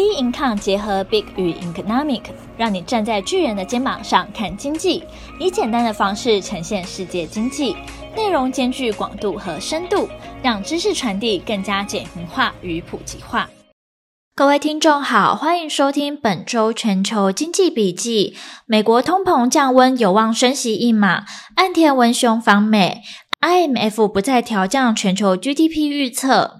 B Income 结合 Big 与 Economic，让你站在巨人的肩膀上看经济，以简单的方式呈现世界经济，内容兼具广度和深度，让知识传递更加简明化与普及化。各位听众好，欢迎收听本周全球经济笔记。美国通膨降温有望升息一码，岸田文雄访美，IMF 不再调降全球 GDP 预测。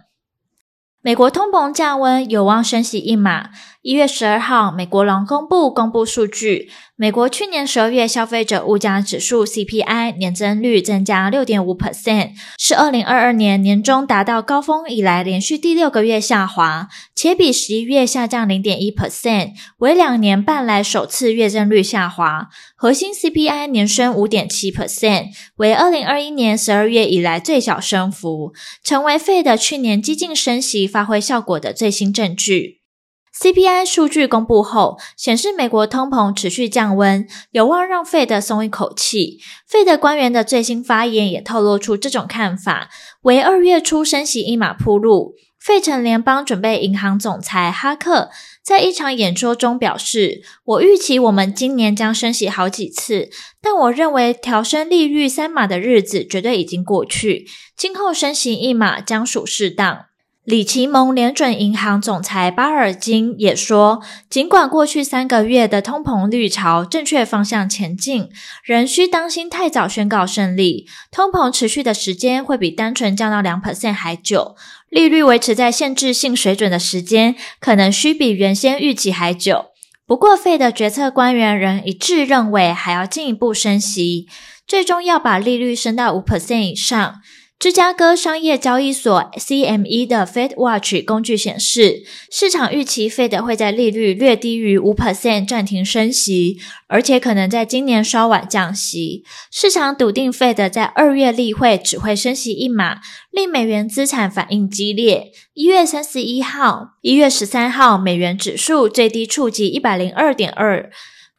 美国通膨降温有望升息一码。一月十二号，美国劳工部公布数据，美国去年十二月消费者物价指数 CPI 年增率增加六点五 percent，是二零二二年年中达到高峰以来连续第六个月下滑，且比十一月下降零点一 percent，为两年半来首次月增率下滑。核心 CPI 年升五点七 percent，为二零二一年十二月以来最小升幅，成为 Fed 去年激进升息发挥效果的最新证据。CPI 数据公布后，显示美国通膨持续降温，有望让 Fed 松一口气。Fed 官员的最新发言也透露出这种看法，为二月初升息一码铺路。费城联邦准备银行总裁哈克在一场演说中表示：“我预期我们今年将升息好几次，但我认为调升利率三码的日子绝对已经过去，今后升息一码将属适当。”里奇蒙联准银行总裁巴尔金也说，尽管过去三个月的通膨率朝正确方向前进，仍需当心太早宣告胜利。通膨持续的时间会比单纯降到两 percent 还久，利率维持在限制性水准的时间可能需比原先预期还久。不过费的决策官员仍一致认为，还要进一步升息，最终要把利率升到五 percent 以上。芝加哥商业交易所 CME 的 Fed Watch 工具显示，市场预期 Fed 会在利率略低于五 percent 暂停升息，而且可能在今年稍晚降息。市场笃定 Fed 在二月例会只会升息一码，令美元资产反应激烈。一月三十一号、一月十三号，美元指数最低触及一百零二点二，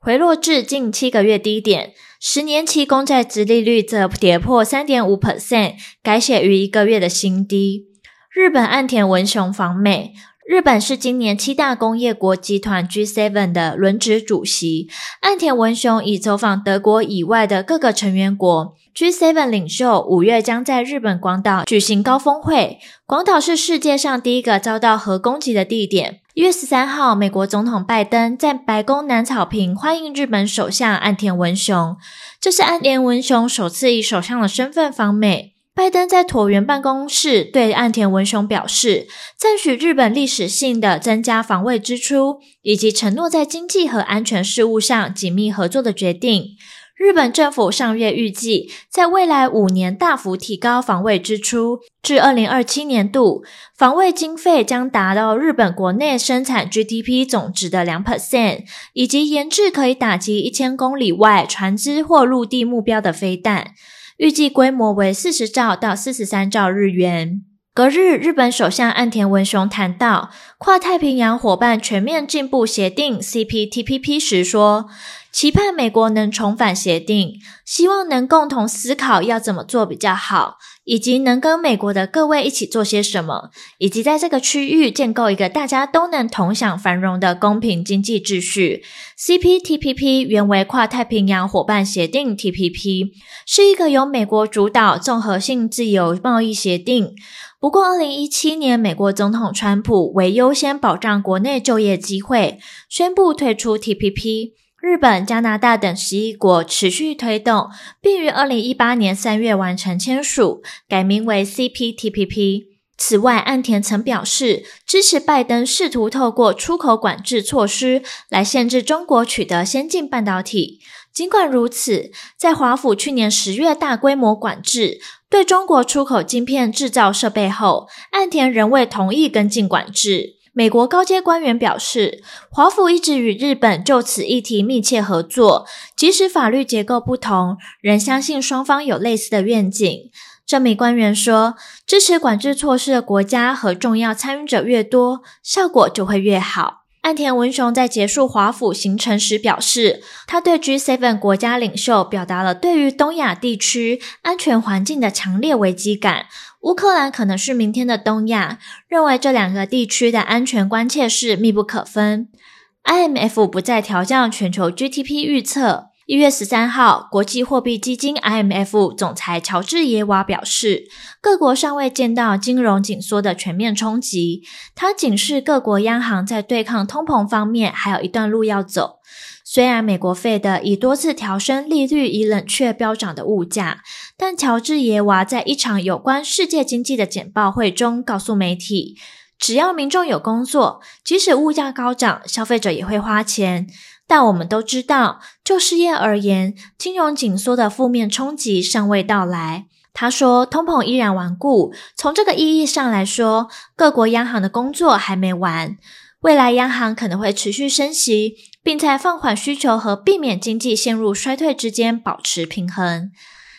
回落至近七个月低点。十年期公债殖利率则跌破三点五 percent，改写于一个月的新低。日本岸田文雄访美，日本是今年七大工业国集团 G7 的轮值主席。岸田文雄已走访德国以外的各个成员国。G7 领袖五月将在日本广岛举行高峰会，广岛是世界上第一个遭到核攻击的地点。一月十三号，美国总统拜登在白宫南草坪欢迎日本首相岸田文雄，这是岸田文雄首次以首相的身份访美。拜登在椭圆办公室对岸田文雄表示，赞许日本历史性的增加防卫支出，以及承诺在经济和安全事务上紧密合作的决定。日本政府上月预计，在未来五年大幅提高防卫支出，至二零二七年度，防卫经费将达到日本国内生产 GDP 总值的两 percent，以及研制可以打击一千公里外船只或陆地目标的飞弹，预计规模为四十兆到四十三兆日元。隔日，日本首相岸田文雄谈到跨太平洋伙伴全面进步协定 （CPTPP） 时说。期盼美国能重返协定，希望能共同思考要怎么做比较好，以及能跟美国的各位一起做些什么，以及在这个区域建构一个大家都能同享繁荣的公平经济秩序。CPTPP 原为跨太平洋伙伴协定 （TPP），是一个由美国主导综合性自由贸易协定。不过，二零一七年美国总统川普为优先保障国内就业机会，宣布退出 TPP。日本、加拿大等十一国持续推动，并于二零一八年三月完成签署，改名为 CPTPP。此外，岸田曾表示支持拜登试图透过出口管制措施来限制中国取得先进半导体。尽管如此，在华府去年十月大规模管制对中国出口晶片制造设备后，岸田仍未同意跟进管制。美国高阶官员表示，华府一直与日本就此议题密切合作，即使法律结构不同，仍相信双方有类似的愿景。这名官员说，支持管制措施的国家和重要参与者越多，效果就会越好。岸田文雄在结束华府行程时表示，他对 G7 国家领袖表达了对于东亚地区安全环境的强烈危机感。乌克兰可能是明天的东亚，认为这两个地区的安全关切是密不可分。IMF 不再调降全球 GDP 预测。一月十三号，国际货币基金 IMF 总裁乔治耶娃表示，各国尚未见到金融紧缩的全面冲击。他警示各国央行在对抗通膨方面还有一段路要走。虽然美国费的已多次调升利率以冷却飙涨的物价，但乔治耶娃在一场有关世界经济的简报会中告诉媒体，只要民众有工作，即使物价高涨，消费者也会花钱。但我们都知道，就失业而言，金融紧缩的负面冲击尚未到来。他说，通膨依然顽固。从这个意义上来说，各国央行的工作还没完。未来央行可能会持续升息，并在放缓需求和避免经济陷入衰退之间保持平衡。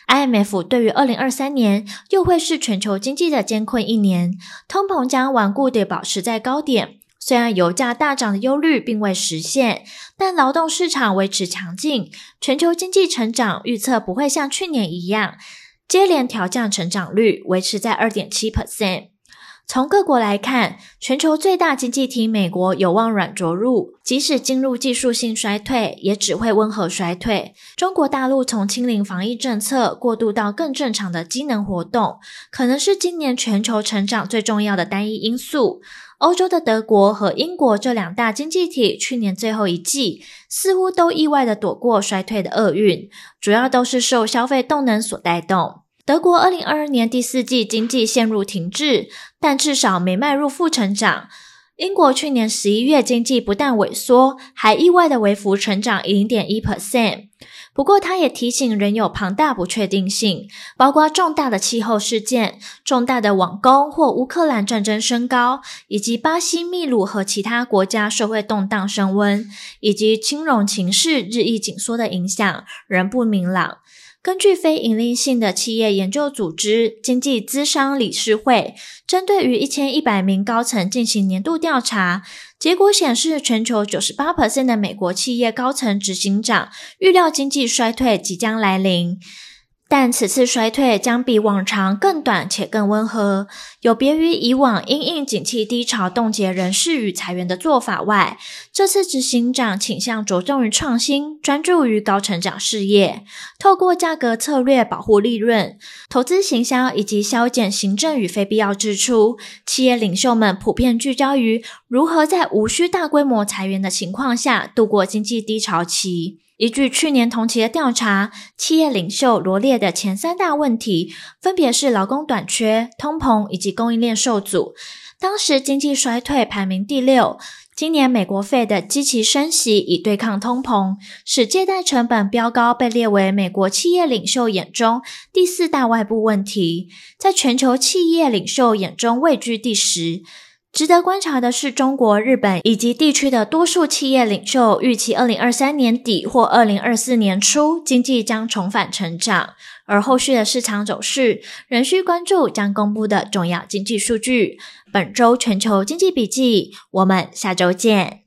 IMF 对于二零二三年又会是全球经济的艰困一年，通膨将顽固地保持在高点。虽然油价大涨的忧虑并未实现，但劳动市场维持强劲，全球经济成长预测不会像去年一样接连调降成长率，维持在二点七 percent。从各国来看，全球最大经济体美国有望软着陆，即使进入技术性衰退，也只会温和衰退。中国大陆从清零防疫政策过渡到更正常的机能活动，可能是今年全球成长最重要的单一因素。欧洲的德国和英国这两大经济体，去年最后一季似乎都意外的躲过衰退的厄运，主要都是受消费动能所带动。德国二零二二年第四季经济陷入停滞，但至少没迈入负成长。英国去年十一月经济不但萎缩，还意外地微幅成长零点一 percent。不过，他也提醒，仍有庞大不确定性，包括重大的气候事件、重大的网攻或乌克兰战争升高，以及巴西、秘鲁和其他国家社会动荡升温，以及金融情势日益紧缩的影响，仍不明朗。根据非盈利性的企业研究组织经济资商理事会，针对于一千一百名高层进行年度调查，结果显示，全球九十八 percent 的美国企业高层执行长预料经济衰退即将来临。但此次衰退将比往常更短且更温和，有别于以往因应景气低潮冻结人事与裁员的做法外，这次执行长倾向着重于创新，专注于高成长事业，透过价格策略保护利润、投资行销以及削减行政与非必要支出。企业领袖们普遍聚焦于如何在无需大规模裁员的情况下度过经济低潮期。依据去年同期的调查，企业领袖罗列的前三大问题，分别是劳工短缺、通膨以及供应链受阻。当时经济衰退排名第六。今年美国费的积极升息以对抗通膨，使借贷成本飙高被列为美国企业领袖眼中第四大外部问题，在全球企业领袖眼中位居第十。值得观察的是，中国、日本以及地区的多数企业领袖预期，二零二三年底或二零二四年初经济将重返成长。而后续的市场走势仍需关注将公布的重要经济数据。本周全球经济笔记，我们下周见。